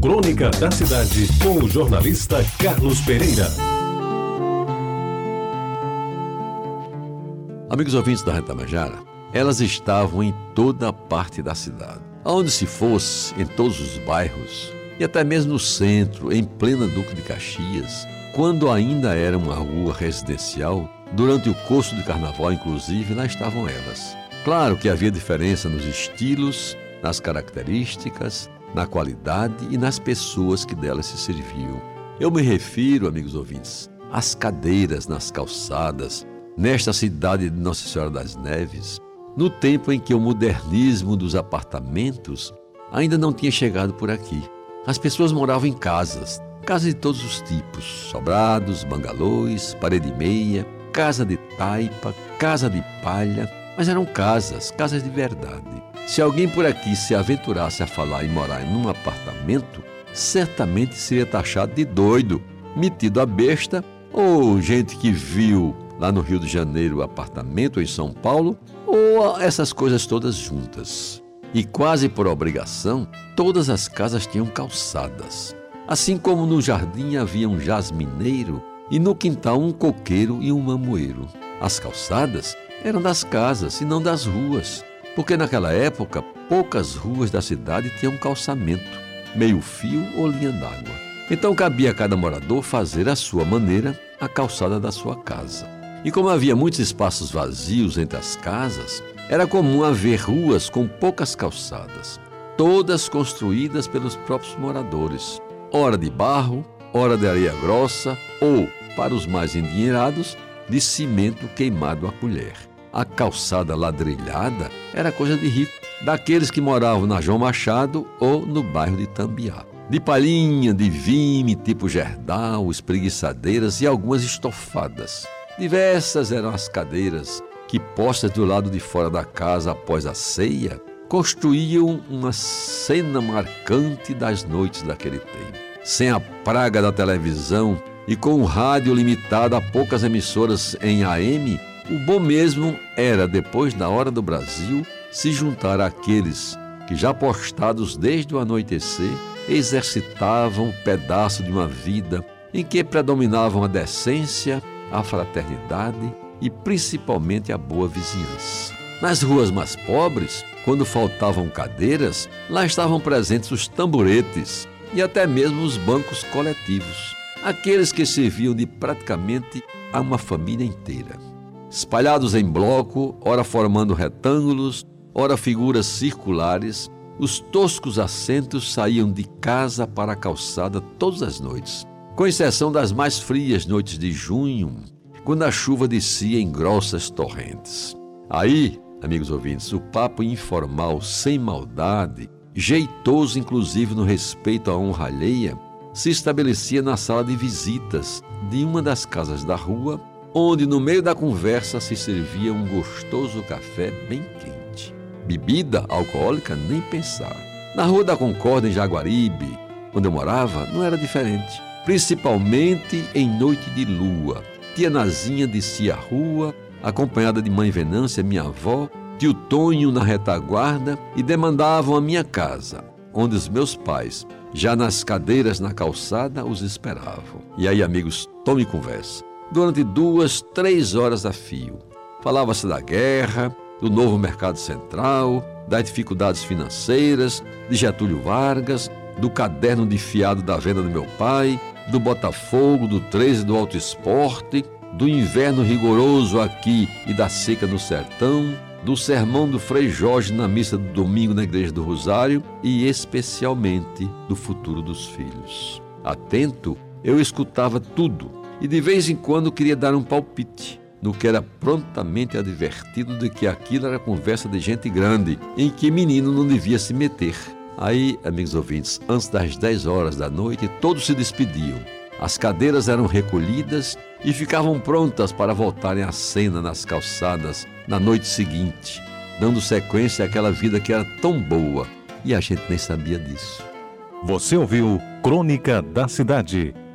Crônica da Cidade, com o jornalista Carlos Pereira. Amigos ouvintes da Reta Majara, elas estavam em toda parte da cidade. Aonde se fosse, em todos os bairros, e até mesmo no centro, em plena Duque de Caxias, quando ainda era uma rua residencial, durante o curso de carnaval, inclusive, lá estavam elas. Claro que havia diferença nos estilos, nas características, na qualidade e nas pessoas que delas se serviam. Eu me refiro, amigos ouvintes, às cadeiras nas calçadas, nesta cidade de Nossa Senhora das Neves, no tempo em que o modernismo dos apartamentos ainda não tinha chegado por aqui. As pessoas moravam em casas, casas de todos os tipos: sobrados, bangalôs, parede meia, casa de taipa, casa de palha, mas eram casas, casas de verdade. Se alguém por aqui se aventurasse a falar em morar num apartamento, certamente seria taxado de doido, metido a besta ou gente que viu lá no Rio de Janeiro o apartamento em São Paulo ou essas coisas todas juntas. E quase por obrigação, todas as casas tinham calçadas. Assim como no jardim havia um jasmineiro e no quintal um coqueiro e um mamoeiro. As calçadas eram das casas e não das ruas porque naquela época poucas ruas da cidade tinham calçamento, meio fio ou linha d'água. Então cabia a cada morador fazer à sua maneira a calçada da sua casa. E como havia muitos espaços vazios entre as casas, era comum haver ruas com poucas calçadas, todas construídas pelos próprios moradores, ora de barro, ora de areia grossa ou, para os mais endinheirados, de cimento queimado a colher. A calçada ladrilhada era coisa de rico, daqueles que moravam na João Machado ou no bairro de Tambiá. De palhinha, de vime, tipo gerdal, espreguiçadeiras e algumas estofadas. Diversas eram as cadeiras que, postas do lado de fora da casa após a ceia, construíam uma cena marcante das noites daquele tempo. Sem a praga da televisão e com um rádio limitado a poucas emissoras em AM, o bom mesmo era, depois da hora do Brasil, se juntar àqueles que, já postados desde o anoitecer, exercitavam pedaço de uma vida em que predominavam a decência, a fraternidade e principalmente a boa vizinhança. Nas ruas mais pobres, quando faltavam cadeiras, lá estavam presentes os tamboretes e até mesmo os bancos coletivos, aqueles que serviam de praticamente a uma família inteira espalhados em bloco, ora formando retângulos, ora figuras circulares, os toscos assentos saíam de casa para a calçada todas as noites, com exceção das mais frias noites de junho, quando a chuva descia em grossas torrentes. Aí, amigos ouvintes, o papo informal, sem maldade, jeitoso inclusive no respeito à honra alheia, se estabelecia na sala de visitas de uma das casas da rua onde no meio da conversa se servia um gostoso café bem quente. Bebida alcoólica, nem pensar. Na Rua da Concórdia, em Jaguaribe, onde eu morava, não era diferente. Principalmente em noite de lua. Tia Nazinha descia a rua, acompanhada de mãe Venância, minha avó, tio Tonho na retaguarda e demandavam a minha casa, onde os meus pais, já nas cadeiras na calçada, os esperavam. E aí, amigos, tome conversa durante duas, três horas a fio. Falava-se da guerra, do novo mercado central, das dificuldades financeiras, de Getúlio Vargas, do caderno de fiado da venda do meu pai, do Botafogo, do 13 do Alto Esporte, do inverno rigoroso aqui e da seca no sertão, do sermão do Frei Jorge na missa do domingo na Igreja do Rosário e especialmente do futuro dos filhos. Atento, eu escutava tudo e de vez em quando queria dar um palpite, no que era prontamente advertido de que aquilo era conversa de gente grande, em que menino não devia se meter. Aí, amigos ouvintes, antes das 10 horas da noite, todos se despediam. As cadeiras eram recolhidas e ficavam prontas para voltarem à cena nas calçadas na noite seguinte, dando sequência àquela vida que era tão boa e a gente nem sabia disso. Você ouviu Crônica da Cidade